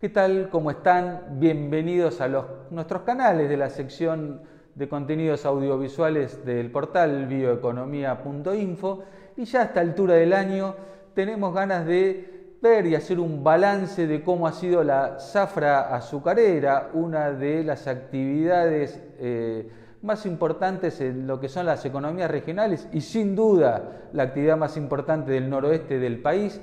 ¿Qué tal? ¿Cómo están? Bienvenidos a nuestros canales de la sección de contenidos audiovisuales del portal bioeconomía.info y ya a esta altura del año tenemos ganas de ver y hacer un balance de cómo ha sido la zafra azucarera, una de las actividades eh, más importantes en lo que son las economías regionales y sin duda la actividad más importante del noroeste del país.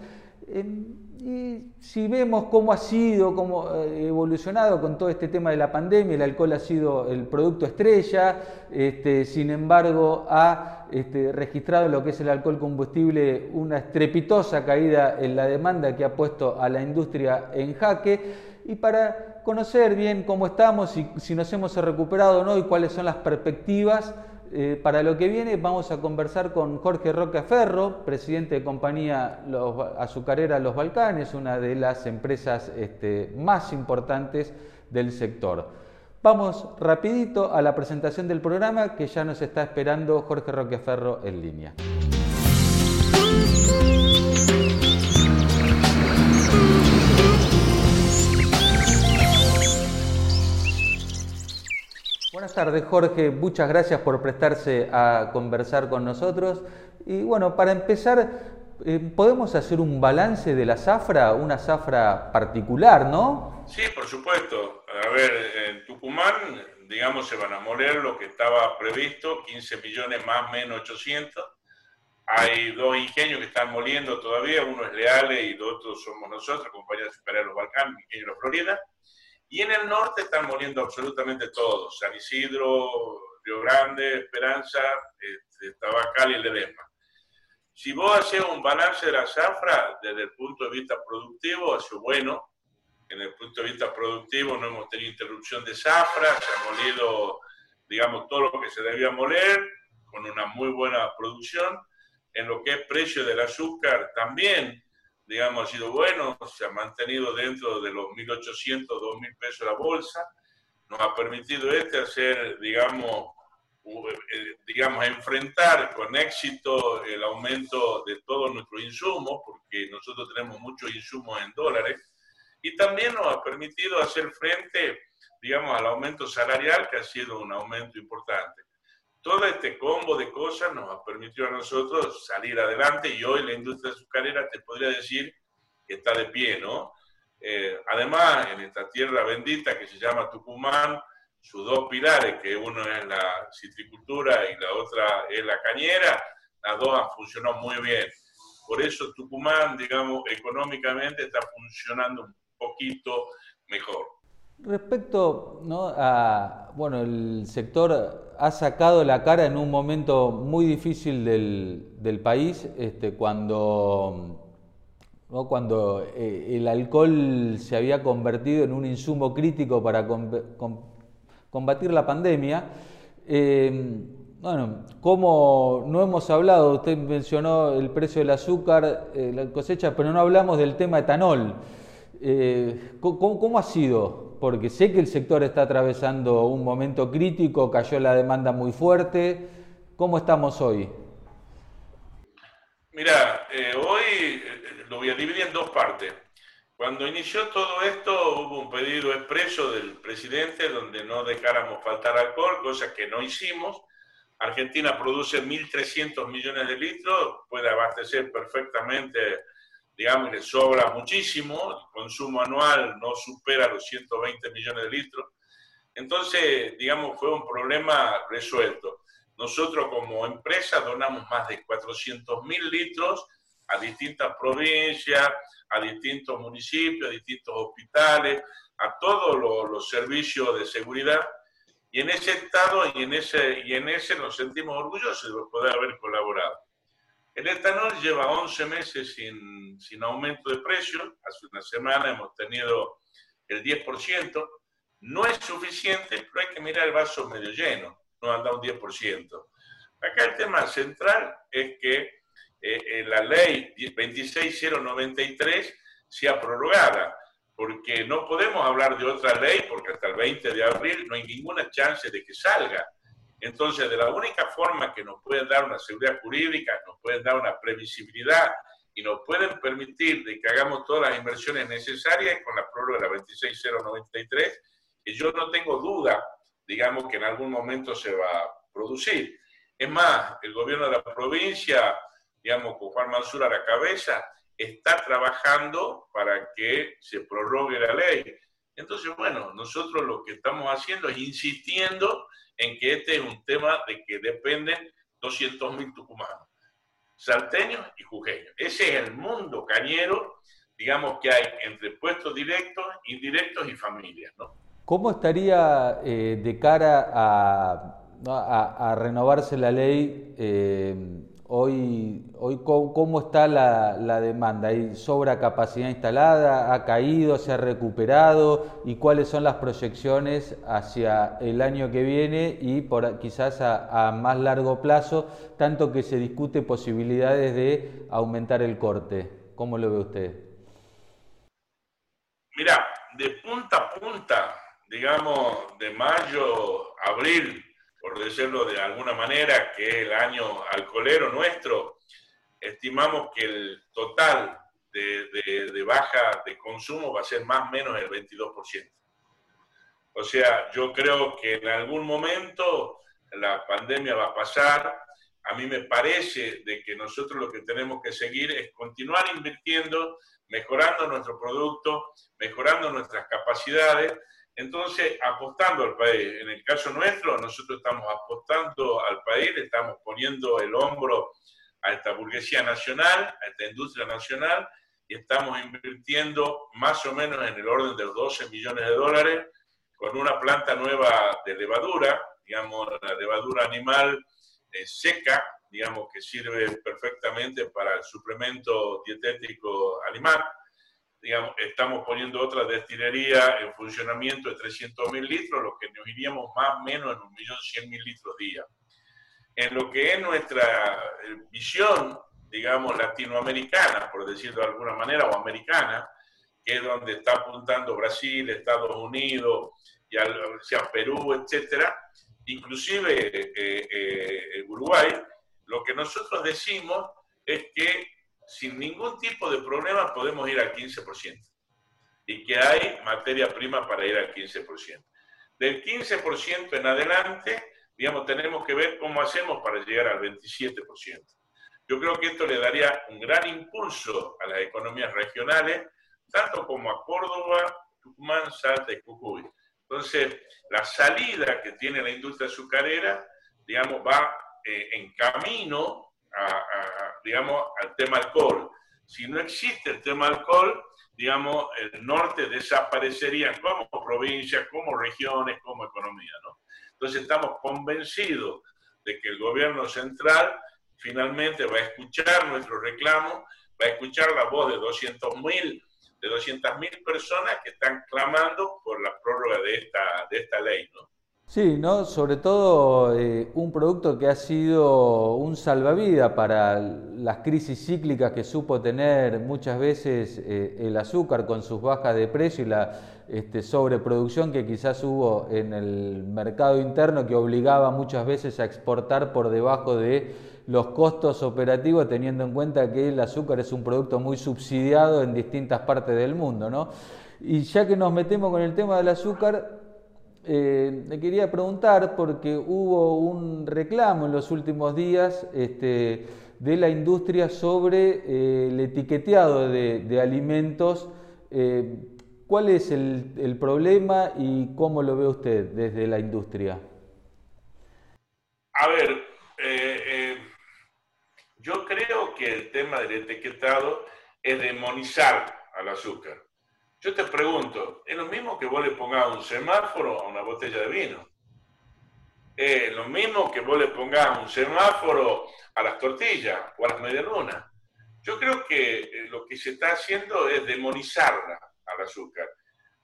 Y si vemos cómo ha sido, cómo ha eh, evolucionado con todo este tema de la pandemia, el alcohol ha sido el producto estrella, este, sin embargo ha este, registrado lo que es el alcohol combustible una estrepitosa caída en la demanda que ha puesto a la industria en jaque. Y para conocer bien cómo estamos y si nos hemos recuperado o no y cuáles son las perspectivas, eh, para lo que viene vamos a conversar con Jorge Roca Ferro, presidente de compañía azucarera Los Balcanes, una de las empresas este, más importantes del sector. Vamos rapidito a la presentación del programa que ya nos está esperando Jorge Roque Ferro en línea. Tardes, Jorge. Muchas gracias por prestarse a conversar con nosotros. Y bueno, para empezar, eh, ¿podemos hacer un balance de la zafra, una zafra particular, no? Sí, por supuesto. A ver, en Tucumán, digamos, se van a moler lo que estaba previsto, 15 millones más menos 800. Hay dos ingenios que están moliendo todavía, uno es Leale y los otros somos nosotros, Compañía de Los Balcanes, Ingenio de Florida. Y en el norte están muriendo absolutamente todos, San Isidro, Río Grande, Esperanza, este, Tabacal y Ledesma. Si vos haces un balance de la zafra desde el punto de vista productivo, ha sido bueno. En el punto de vista productivo no hemos tenido interrupción de zafra, se ha molido, digamos, todo lo que se debía moler, con una muy buena producción. En lo que es precio del azúcar también digamos, ha sido bueno, se ha mantenido dentro de los 1.800, 2.000 pesos la bolsa, nos ha permitido este hacer, digamos, eh, digamos, enfrentar con éxito el aumento de todos nuestros insumos, porque nosotros tenemos muchos insumos en dólares, y también nos ha permitido hacer frente, digamos, al aumento salarial, que ha sido un aumento importante todo este combo de cosas nos ha permitido a nosotros salir adelante y hoy la industria azucarera te podría decir que está de pie, ¿no? Eh, además, en esta tierra bendita que se llama Tucumán, sus dos pilares, que uno es la citricultura y la otra es la cañera, las dos han funcionado muy bien. Por eso Tucumán, digamos, económicamente está funcionando un poquito mejor. Respecto a, bueno, el sector ha sacado la cara en un momento muy difícil del, país, este, cuando, cuando eh, el alcohol se había convertido en un insumo crítico para combatir la pandemia. Eh, bueno, como no hemos hablado, usted mencionó el precio del azúcar, eh, la cosecha, pero no hablamos del tema etanol. ¿cómo, ¿Cómo ha sido porque sé que el sector está atravesando un momento crítico, cayó la demanda muy fuerte. ¿Cómo estamos hoy? Mira, eh, hoy eh, lo voy a dividir en dos partes. Cuando inició todo esto hubo un pedido expreso del presidente donde no dejáramos faltar alcohol, cosa que no hicimos. Argentina produce 1.300 millones de litros, puede abastecer perfectamente digamos, le sobra muchísimo, el consumo anual no supera los 120 millones de litros. Entonces, digamos, fue un problema resuelto. Nosotros como empresa donamos más de 400 mil litros a distintas provincias, a distintos municipios, a distintos hospitales, a todos los, los servicios de seguridad. Y en ese estado y en ese, y en ese nos sentimos orgullosos de poder haber colaborado. El etanol lleva 11 meses sin, sin aumento de precio. Hace una semana hemos tenido el 10%. No es suficiente, pero hay que mirar el vaso medio lleno, no anda un 10%. Acá el tema central es que eh, eh, la ley 26093 sea prorrogada, porque no podemos hablar de otra ley, porque hasta el 20 de abril no hay ninguna chance de que salga. Entonces, de la única forma que nos pueden dar una seguridad jurídica, nos pueden dar una previsibilidad y nos pueden permitir de que hagamos todas las inversiones necesarias con la prórroga de la 26093, que yo no tengo duda, digamos, que en algún momento se va a producir. Es más, el gobierno de la provincia, digamos, con Juan Mansur a la cabeza, está trabajando para que se prorrogue la ley. Entonces, bueno, nosotros lo que estamos haciendo es insistiendo en que este es un tema de que dependen 200.000 tucumanos, salteños y jujeños. Ese es el mundo cañero, digamos, que hay entre puestos directos, indirectos y familias, ¿no? ¿Cómo estaría eh, de cara a, renovarse la ley eh, Hoy, hoy ¿cómo está la, demanda? ¿Hay sobra capacidad instalada? ¿Ha caído? ¿Se ha recuperado? ¿Y cuáles son las proyecciones hacia el año que viene y por, quizás a, más largo plazo, tanto que se discute posibilidades de aumentar el corte? ¿Cómo lo ve usted? Mira, de punta a punta, digamos, de mayo, abril por decirlo de alguna manera, que es el año alcoholero nuestro, estimamos que el total de, baja de consumo va a ser más o menos el 22%. O sea, yo creo que en algún momento la pandemia va a pasar. A mí me parece de que nosotros lo que tenemos que seguir es continuar invirtiendo, mejorando nuestro producto, mejorando nuestras capacidades entonces, apostando al país. En el caso nuestro, nosotros estamos apostando al país, estamos poniendo el hombro a esta burguesía nacional, a esta industria nacional, y estamos invirtiendo más o menos en el orden de los 12 millones de dólares con una planta nueva de levadura, digamos, la levadura animal eh, seca, digamos, que sirve perfectamente para el suplemento dietético animal digamos, estamos poniendo otra destilería en funcionamiento de 300.000 litros, lo que nos iríamos más o menos en 1.100.000 litros día. En lo que es nuestra eh, visión, digamos, latinoamericana, por decirlo de alguna manera, o americana, que es donde está apuntando Brasil, Estados Unidos, y hacia Perú, etcétera, inclusive eh, eh, Uruguay, lo que nosotros decimos es que sin ningún tipo de problema podemos ir al 15%. Y que hay materia prima para ir al 15%. Del 15% en adelante, digamos, tenemos que ver cómo hacemos para llegar al 27%. Yo creo que esto le daría un gran impulso a las economías regionales, tanto como a Córdoba, Tucumán, Salta y Jujuy. Entonces, la salida que tiene la industria azucarera, digamos, va eh, en camino digamos, al tema alcohol. Si no existe el tema alcohol, digamos, el norte desaparecería como provincia, como regiones, como economía, ¿no? Entonces estamos convencidos de que el gobierno central finalmente va a escuchar nuestro reclamo, va a escuchar la voz de 200.000 de 200.000 personas que están clamando por la prórroga de esta, de esta ley, ¿no? Sí, ¿no? sobre todo eh, un producto que ha sido un salvavidas para las crisis cíclicas que supo tener muchas veces eh, el azúcar con sus bajas de precio y la este, sobreproducción que quizás hubo en el mercado interno que obligaba muchas veces a exportar por debajo de los costos operativos teniendo en cuenta que el azúcar es un producto muy subsidiado en distintas partes del mundo. ¿no? Y ya que nos metemos con el tema del azúcar, eh, le quería preguntar porque hubo un reclamo en los últimos días este, de la industria sobre eh, el etiqueteado de, alimentos. Eh, ¿Cuál es el, problema y cómo lo ve usted desde la industria? A ver, yo creo que el tema del etiquetado es demonizar al azúcar. Yo te pregunto, ¿es lo mismo que vos le pongas un semáforo a una botella de vino? ¿Es lo mismo que vos le pongas un semáforo a las tortillas o a las medialunas? Yo creo que eh, lo que se está haciendo es demonizarla al azúcar.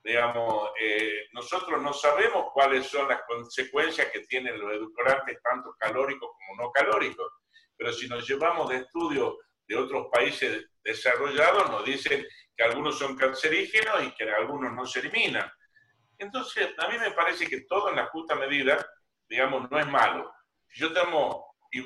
Digamos, eh, nosotros no sabemos cuáles son las consecuencias que tienen los edulcorantes, tanto calóricos como no calóricos, pero si nos llevamos de estudios de otros países desarrollados, nos dicen que algunos son cancerígenos y que algunos no se eliminan. Entonces, a mí me parece que todo en la justa medida, digamos, no es malo. Yo tomo, y,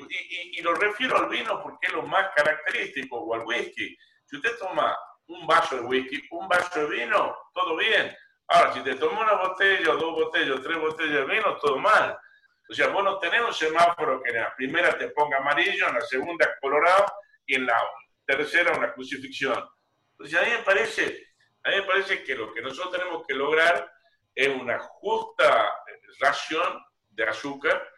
y, lo refiero al vino porque es lo más característico, o al whisky. Si usted toma un vaso de whisky, un vaso de vino, todo bien. Ahora, si te toma una botella, dos botellas, tres botellas de vino, todo mal. O sea, vos no tenés un semáforo que en la primera te ponga amarillo, en la segunda colorado y en la tercera una crucifixión. Entonces, a mí me parece, a mí me parece que lo que nosotros tenemos que lograr es una justa ración de azúcar,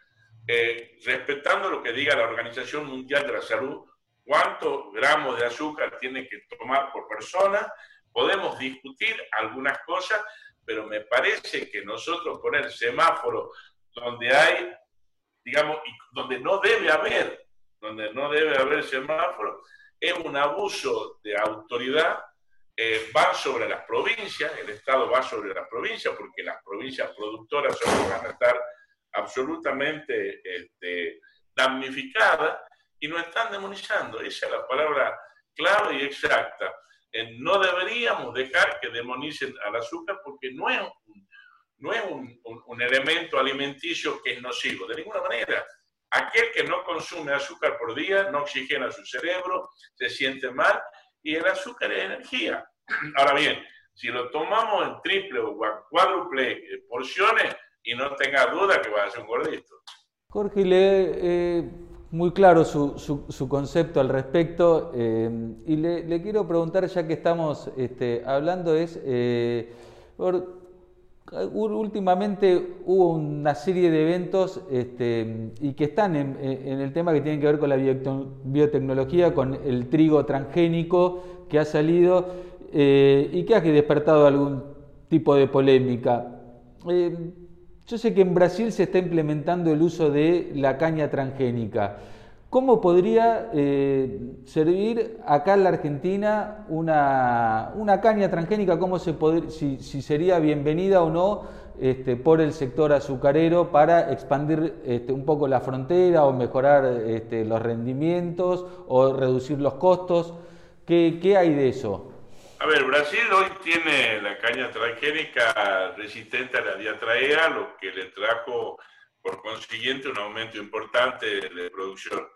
eh, respetando lo que diga la Organización Mundial de la Salud, cuántos gramos de azúcar tiene que tomar por persona. Podemos discutir algunas cosas, pero me parece que nosotros poner semáforo donde hay, digamos, donde no debe haber, donde no debe haber semáforo, es un abuso de autoridad, eh, va sobre las provincias, el Estado va sobre las provincias, porque las provincias productoras van a estar absolutamente este, damnificadas y nos están demonizando. Esa es la palabra clave y exacta. Eh, no deberíamos dejar que demonicen al azúcar porque no es, un, no es un, elemento alimenticio que es nocivo, de ninguna manera. Aquel que no consume azúcar por día no oxigena su cerebro, se siente mal y el azúcar es energía. Ahora bien, si lo tomamos en triple o cuádruple eh, porciones y no tenga duda que va a ser un gordito. Jorge, le, eh, muy claro su, concepto al respecto eh, y le, quiero preguntar, ya que estamos este, hablando, es, eh, últimamente hubo una serie de eventos este, y que están en, el tema que tienen que ver con la biotecnología, con el trigo transgénico que ha salido eh, y que ha despertado algún tipo de polémica. Yo sé que en Brasil se está implementando el uso de la caña transgénica. ¿Cómo podría eh, servir acá en la Argentina una, caña transgénica? ¿Cómo se si, sería bienvenida o no este, por el sector azucarero para expandir este, un poco la frontera o mejorar este, los rendimientos o reducir los costos? ¿Qué hay de eso? A ver, Brasil hoy tiene la caña transgénica resistente a la diatraea, lo que le trajo por consiguiente un aumento importante de producción.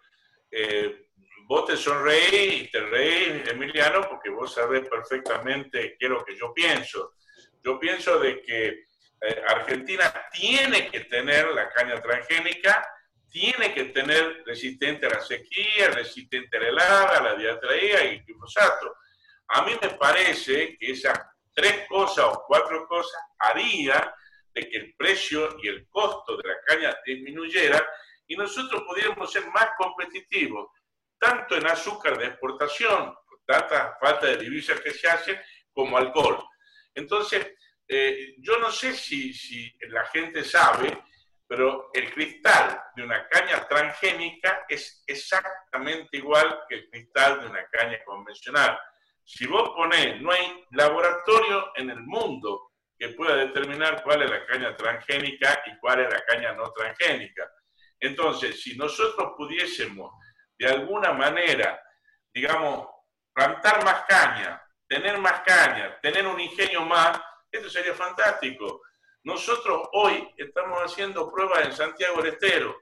Eh, vos te sonreí y te reí, Emiliano, porque vos sabés perfectamente qué es lo que yo pienso. Yo pienso de que eh, Argentina tiene que tener la caña transgénica, tiene que tener resistente a la sequía, resistente a la helada, a la diatraea y glifosato a mí me parece que esas tres cosas o cuatro cosas haría de que el precio y el costo de la caña disminuyera y nosotros pudiéramos ser más competitivos, tanto en azúcar de exportación, por tanta falta de divisas que se hacen, como alcohol. Entonces, eh, yo no sé si, si la gente sabe, pero el cristal de una caña transgénica es exactamente igual que el cristal de una caña convencional. Si vos ponés, no hay laboratorio en el mundo que pueda determinar cuál es la caña transgénica y cuál es la caña no transgénica. Entonces, si nosotros pudiésemos de alguna manera, digamos, plantar más caña, tener más caña, tener un ingenio más, esto sería fantástico. Nosotros hoy estamos haciendo pruebas en Santiago del Estero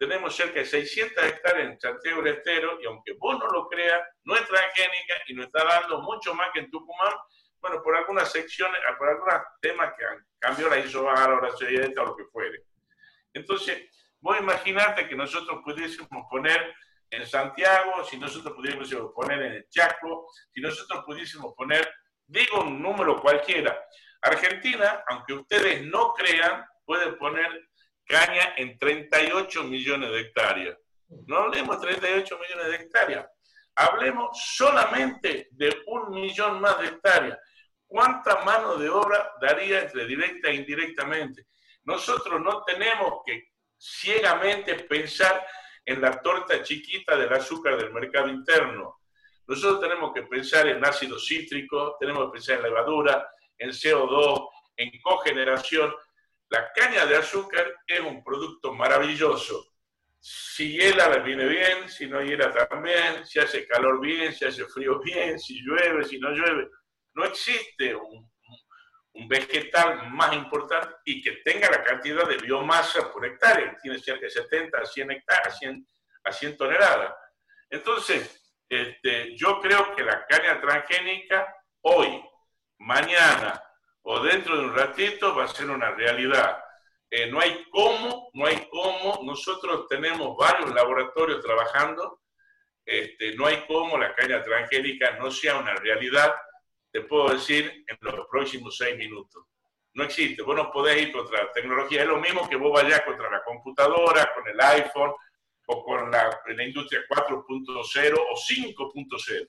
tenemos cerca de 600 hectáreas en Santiago del Estero y aunque vos no lo creas, no es transgénica y nos está dando mucho más que en Tucumán, bueno, por algunas secciones, por algunos temas que han cambiado la isobar, ahora se o lo que fuere. Entonces, vos imaginarte que nosotros pudiésemos poner en Santiago, si nosotros pudiésemos poner en el Chaco, si nosotros pudiésemos poner, digo un número cualquiera, Argentina, aunque ustedes no crean, puede poner caña en 38 millones de hectáreas. No hablemos de 38 millones de hectáreas, hablemos solamente de un millón más de hectáreas. ¿Cuánta mano de obra daría entre directa e indirectamente? Nosotros no tenemos que ciegamente pensar en la torta chiquita del azúcar del mercado interno. Nosotros tenemos que pensar en ácido cítrico, tenemos que pensar en levadura, en CO2, en cogeneración, la caña de azúcar es un producto maravilloso. Si hiela, viene bien, si no hiela también, si hace calor bien, si hace frío bien, si llueve, si no llueve. No existe un, vegetal más importante y que tenga la cantidad de biomasa por hectárea, tiene cerca de 70 a 100 hectáreas, a 100, toneladas. Entonces, este, yo creo que la caña transgénica hoy, mañana o dentro de un ratito va a ser una realidad. Eh, no hay cómo, no hay cómo. Nosotros tenemos varios laboratorios trabajando. Este, no hay cómo la caña transgénica no sea una realidad, te puedo decir, en los próximos seis minutos. No existe. Vos no podés ir contra la tecnología. Es lo mismo que vos vayas contra la computadora, con el iPhone o con la, la industria 4.0 o 5.0.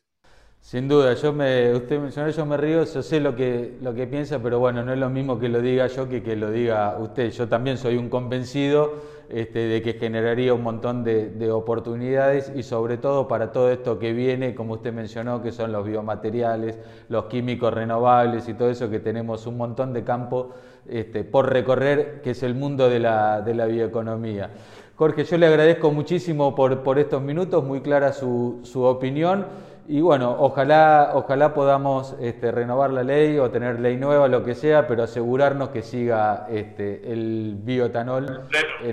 Sin duda, yo me, usted mencionó, yo me río, yo sé lo que, lo que piensa, pero bueno, no es lo mismo que lo diga yo que que lo diga usted. Yo también soy un convencido este, de que generaría un montón de, de, oportunidades y sobre todo para todo esto que viene, como usted mencionó, que son los biomateriales, los químicos renovables y todo eso, que tenemos un montón de campo este, por recorrer, que es el mundo de la, de la bioeconomía. Jorge, yo le agradezco muchísimo por, por estos minutos, muy clara su, su opinión. Y bueno, ojalá, ojalá podamos este, renovar la ley o tener ley nueva, lo que sea, pero asegurarnos que siga este, el bioetanol.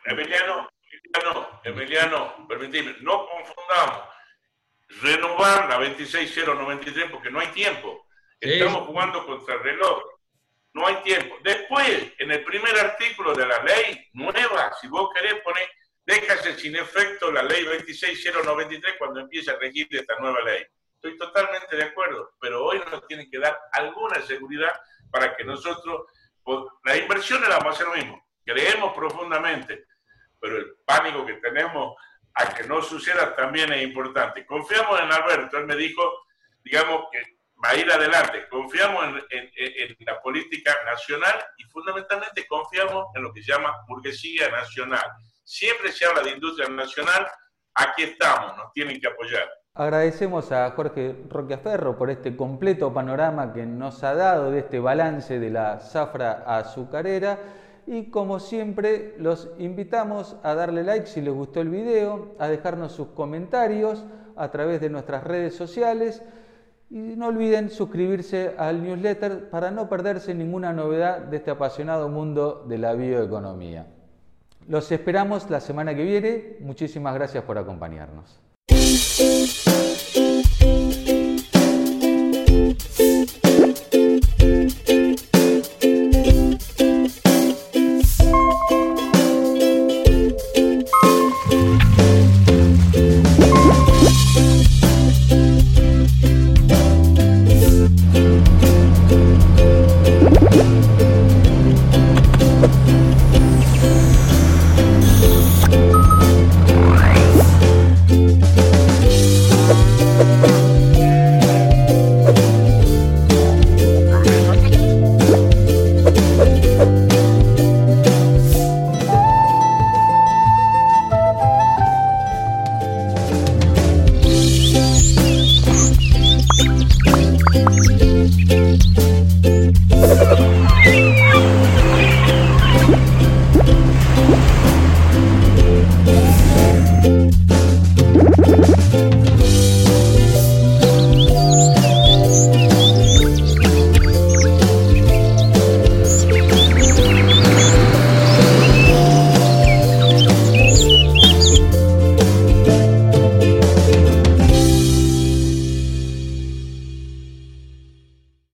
Emiliano, Emiliano, Emiliano, permitime, no confundamos renovar la 26093 porque no hay tiempo. Estamos jugando contra el reloj. No hay tiempo. Después, en el primer artículo de la ley nueva, si vos querés poner, déjase sin efecto la ley 26093 cuando empiece a regir esta nueva ley. Estoy totalmente de acuerdo, pero hoy nos tienen que dar alguna seguridad para que nosotros, la inversión la vamos a hacer lo mismo, creemos profundamente, pero el pánico que tenemos a que no suceda también es importante. Confiamos en Alberto, él me dijo, digamos, que va a ir adelante. Confiamos en, en, la política nacional y fundamentalmente confiamos en lo que se llama burguesía nacional. Siempre se habla de industria nacional, aquí estamos, nos tienen que apoyar. Agradecemos a Jorge Roqueferro por este completo panorama que nos ha dado de este balance de la zafra azucarera y como siempre los invitamos a darle like si les gustó el video, a dejarnos sus comentarios a través de nuestras redes sociales y no olviden suscribirse al newsletter para no perderse ninguna novedad de este apasionado mundo de la bioeconomía. Los esperamos la semana que viene. Muchísimas gracias por acompañarnos.